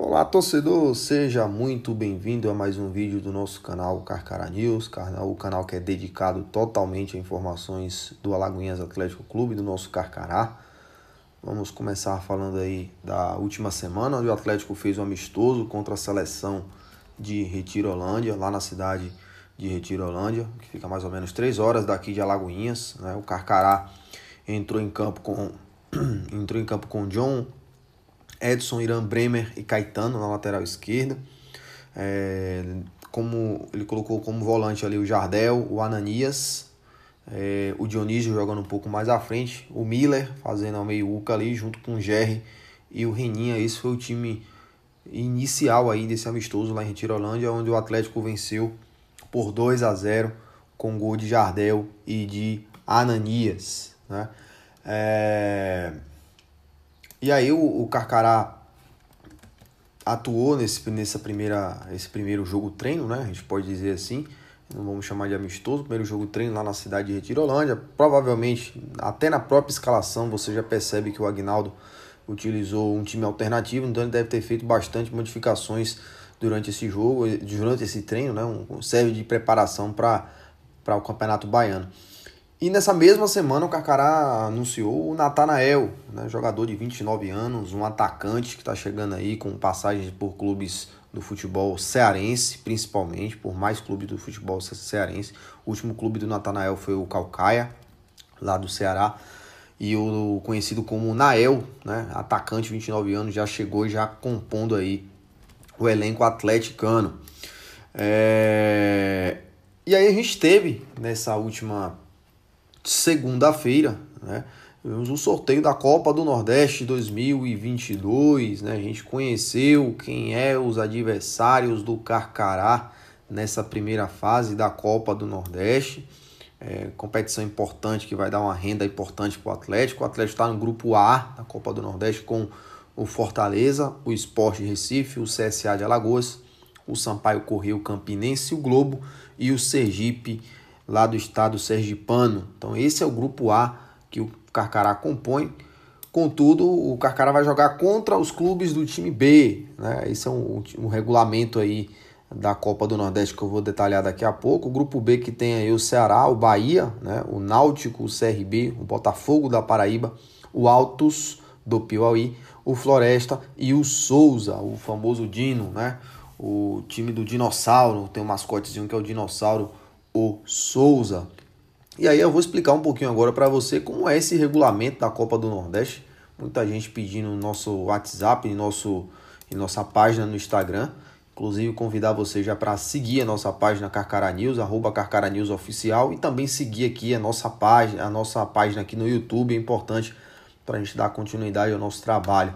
Olá, torcedor, seja muito bem-vindo a mais um vídeo do nosso canal Carcará News, o canal que é dedicado totalmente a informações do Alagoinhas Atlético Clube, do nosso Carcará. Vamos começar falando aí da última semana, onde o Atlético fez um amistoso contra a seleção de Retirolândia, lá na cidade de Retirolândia, que fica mais ou menos 3 horas daqui de Alagoinhas. Né? O Carcará entrou em campo com entrou em campo com John Edson, Irã Bremer e Caetano na lateral esquerda. É, como ele colocou como volante ali o Jardel, o Ananias, é, o Dionísio jogando um pouco mais à frente, o Miller fazendo ao meio Uca ali junto com o Jerry e o Reninha. Esse foi o time inicial aí desse amistoso lá em Retirolândia, onde o Atlético venceu por 2 a 0 com gol de Jardel e de Ananias, né? É... E aí o, o Carcará atuou nesse, nessa primeira, esse primeiro jogo treino, né? A gente pode dizer assim. Não vamos chamar de amistoso, primeiro jogo treino lá na cidade de Retirolândia. Provavelmente, até na própria escalação, você já percebe que o Agnaldo utilizou um time alternativo, então ele deve ter feito bastante modificações durante esse jogo, durante esse treino, né? Um, serve de preparação para o Campeonato Baiano. E nessa mesma semana o Carcará anunciou o Natanael, né, jogador de 29 anos, um atacante que está chegando aí com passagens por clubes do futebol cearense, principalmente, por mais clubes do futebol cearense. O último clube do Natanael foi o Calcaia, lá do Ceará. E o conhecido como Nael, né, atacante, 29 anos, já chegou já compondo aí o elenco atleticano. É... E aí a gente teve nessa última segunda-feira, né? Tivemos um sorteio da Copa do Nordeste 2022, né? A gente conheceu quem é os adversários do Carcará nessa primeira fase da Copa do Nordeste. É, competição importante que vai dar uma renda importante para o Atlético. O Atlético está no grupo A da Copa do Nordeste com o Fortaleza, o Esporte Recife, o CSA de Alagoas, o Sampaio Correio Campinense, o Globo e o Sergipe lá do estado sergipano. Então esse é o grupo A que o Carcará compõe. Contudo, o Carcará vai jogar contra os clubes do time B. Né? Esse é um, um regulamento aí da Copa do Nordeste que eu vou detalhar daqui a pouco. O grupo B que tem aí o Ceará, o Bahia, né? o Náutico, o CRB, o Botafogo da Paraíba, o Altos do Piauí, o Floresta e o Souza, o famoso Dino, né? O time do dinossauro, tem um mascotezinho que é o dinossauro o Souza. E aí eu vou explicar um pouquinho agora para você como é esse regulamento da Copa do Nordeste. Muita gente pedindo no nosso WhatsApp, em, nosso, em nossa página no Instagram. Inclusive convidar você já para seguir a nossa página Carcara News, arroba Carcara News Oficial, e também seguir aqui a nossa página, a nossa página aqui no YouTube, é importante para a gente dar continuidade ao nosso trabalho.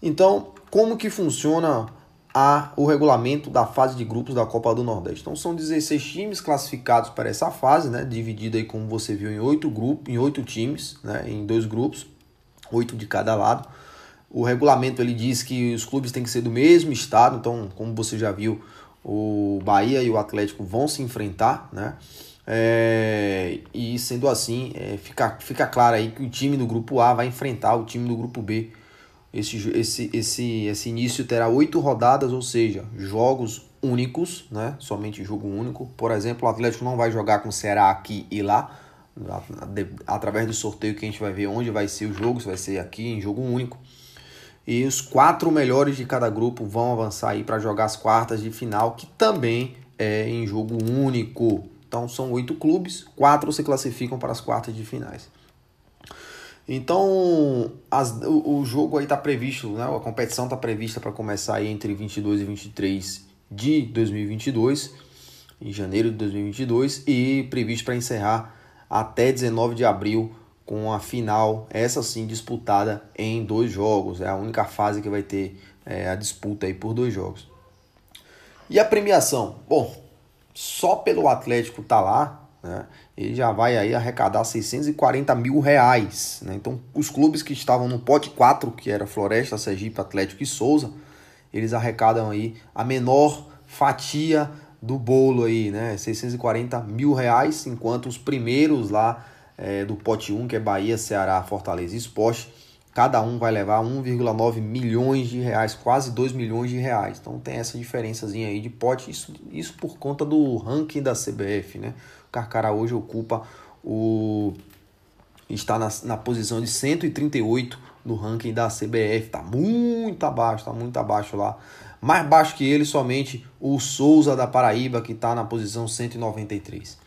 Então, como que funciona a o regulamento da fase de grupos da Copa do Nordeste. Então são 16 times classificados para essa fase, né, dividido aí como você viu em oito grupos, em oito times, né, em dois grupos, oito de cada lado. O regulamento ele diz que os clubes têm que ser do mesmo estado, então como você já viu, o Bahia e o Atlético vão se enfrentar, né? É, e sendo assim, é, fica, fica claro aí que o time do grupo A vai enfrentar o time do grupo B esse, esse, esse, esse início terá oito rodadas, ou seja, jogos únicos, né? Somente jogo único. Por exemplo, o Atlético não vai jogar com o Ceará aqui e lá, através do sorteio que a gente vai ver onde vai ser o jogo, se vai ser aqui em jogo único. E os quatro melhores de cada grupo vão avançar aí para jogar as quartas de final, que também é em jogo único. Então são oito clubes, quatro se classificam para as quartas de finais. Então, as, o, o, jogo aí está previsto, né? a competição está prevista para começar aí entre 22 e 23 de 2022, em janeiro de 2022, e previsto para encerrar até 19 de abril com a final, essa sim disputada em dois jogos. É a única fase que vai ter é, a disputa aí por dois jogos. E a premiação? Bom, só pelo Atlético tá lá, né, ele já vai aí arrecadar 640 mil reais. Né? Então, os clubes que estavam no pote 4, que era Floresta, Sergipe, Atlético e Souza, eles arrecadam aí a menor fatia do bolo aí, né? 640 mil reais, enquanto os primeiros lá é, do pote 1, que é Bahia, Ceará, Fortaleza e Esporte, cada um vai levar 1,9 milhões de reais, quase 2 milhões de reais. Então tem essa diferençazinha aí de pote, isso, isso por conta do ranking da CBF, né? Carcará hoje ocupa o está na, na posição de 138 no ranking da CBF, tá muito abaixo, tá muito abaixo lá. Mais baixo que ele somente o Souza da Paraíba que está na posição 193.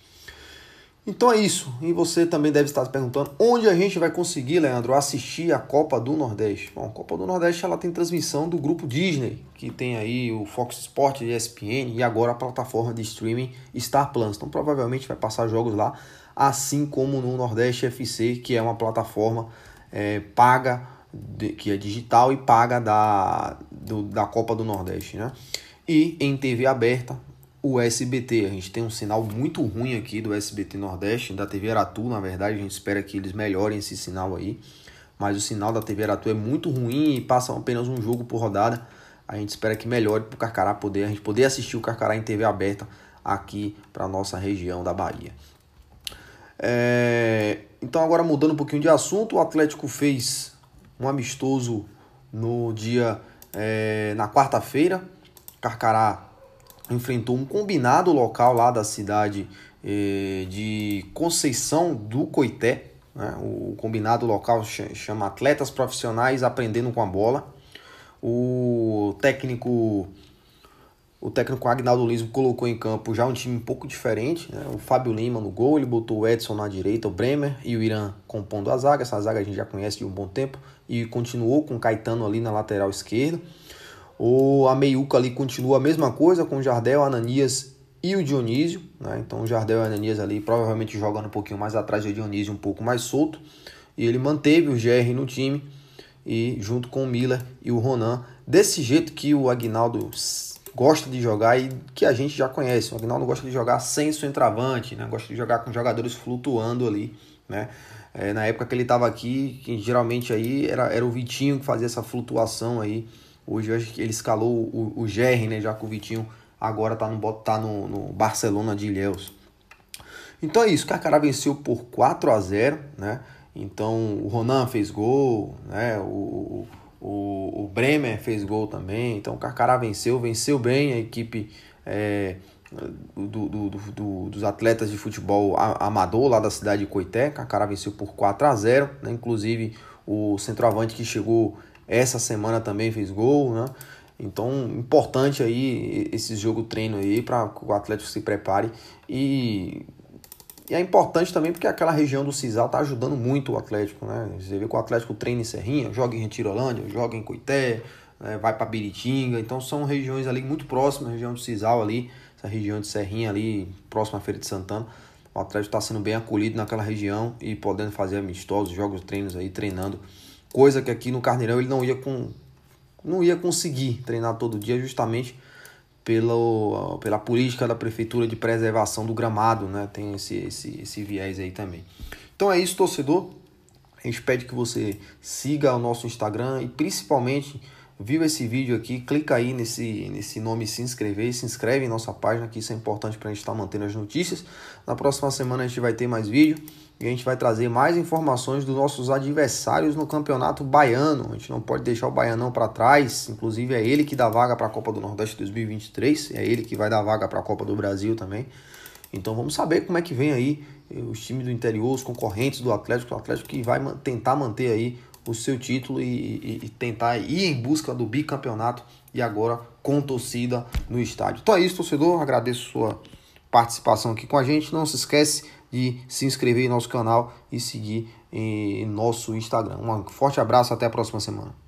Então é isso. E você também deve estar se perguntando onde a gente vai conseguir, Leandro, assistir a Copa do Nordeste. Bom, a Copa do Nordeste ela tem transmissão do grupo Disney, que tem aí o Fox Sports, ESPN e agora a plataforma de streaming Star Plus. Então provavelmente vai passar jogos lá, assim como no Nordeste FC, que é uma plataforma é, paga, de, que é digital e paga da, do, da Copa do Nordeste, né? E em TV aberta, o SBT. A gente tem um sinal muito ruim aqui do SBT Nordeste, da TV Aratu, na verdade, a gente espera que eles melhorem esse sinal aí. Mas o sinal da TV Aratu é muito ruim e passa apenas um jogo por rodada. A gente espera que melhore para o Carcará poder, a gente poder assistir o Carcará em TV aberta aqui para nossa região da Bahia. É... Então agora mudando um pouquinho de assunto, o Atlético fez um amistoso no dia é... na quarta-feira. Carcará enfrentou um combinado local lá da cidade eh, de Conceição do Coité. Né? O combinado local chama Atletas Profissionais Aprendendo com a Bola. O técnico o técnico Agnaldo Lismo colocou em campo já um time um pouco diferente. Né? O Fábio Lima no gol, ele botou o Edson na direita, o Bremer e o Irã compondo a zaga. Essa zaga a gente já conhece de um bom tempo. E continuou com o Caetano ali na lateral esquerda. O a meiuca ali continua a mesma coisa com o Jardel, Ananias e o Dionísio. Né? Então o Jardel e o Ananias ali provavelmente jogando um pouquinho mais atrás e o Dionísio um pouco mais solto. E ele manteve o GR no time e junto com o Miller e o Ronan. Desse jeito que o Agnaldo gosta de jogar e que a gente já conhece. O Agnaldo gosta de jogar sem centroavante, né? gosta de jogar com jogadores flutuando ali. Né? É, na época que ele estava aqui, geralmente aí era, era o Vitinho que fazia essa flutuação aí Hoje ele escalou o, o Gerry, né? Já que o Vitinho agora tá no, tá no, no Barcelona de Ilhéus. Então é isso, Carcará venceu por 4 a 0 né? Então o Ronan fez gol, né? O, o, o Bremer fez gol também. Então o Carcará venceu, venceu bem a equipe é, do, do, do, dos atletas de futebol amador lá da cidade de Coité. Carcará venceu por 4 a 0 né? Inclusive o centroavante que chegou essa semana também fez gol, né? Então, importante aí esse jogo treino aí para que o Atlético se prepare e, e, é importante também porque aquela região do Cisal tá ajudando muito o Atlético, né? Você vê que o Atlético treina em Serrinha, joga em Retirolândia, joga em Coité, né? vai para Biritinga, então são regiões ali muito próximas, região do Cisal ali, essa região de Serrinha ali, próxima à Feira de Santana. O Atlético está sendo bem acolhido naquela região e podendo fazer amistosos, jogos, treinos aí, treinando coisa que aqui no Carneirão ele não ia com não ia conseguir treinar todo dia justamente pelo, pela política da prefeitura de preservação do gramado, né? Tem esse, esse, esse viés aí também. Então é isso, torcedor. A gente pede que você siga o nosso Instagram e principalmente viu esse vídeo aqui, clica aí nesse, nesse nome se inscrever se inscreve em nossa página, que isso é importante para a gente estar tá mantendo as notícias. Na próxima semana a gente vai ter mais vídeo e a gente vai trazer mais informações dos nossos adversários no Campeonato Baiano. A gente não pode deixar o Baianão para trás, inclusive é ele que dá vaga para a Copa do Nordeste 2023, é ele que vai dar vaga para a Copa do Brasil também. Então vamos saber como é que vem aí os times do interior, os concorrentes do Atlético, o Atlético que vai tentar manter aí o seu título e, e, e, tentar ir em busca do bicampeonato e agora com torcida no estádio. Então é isso, torcedor. Agradeço sua participação aqui com a gente. Não se esquece de se inscrever em nosso canal e seguir em nosso Instagram. Um forte abraço, até a próxima semana.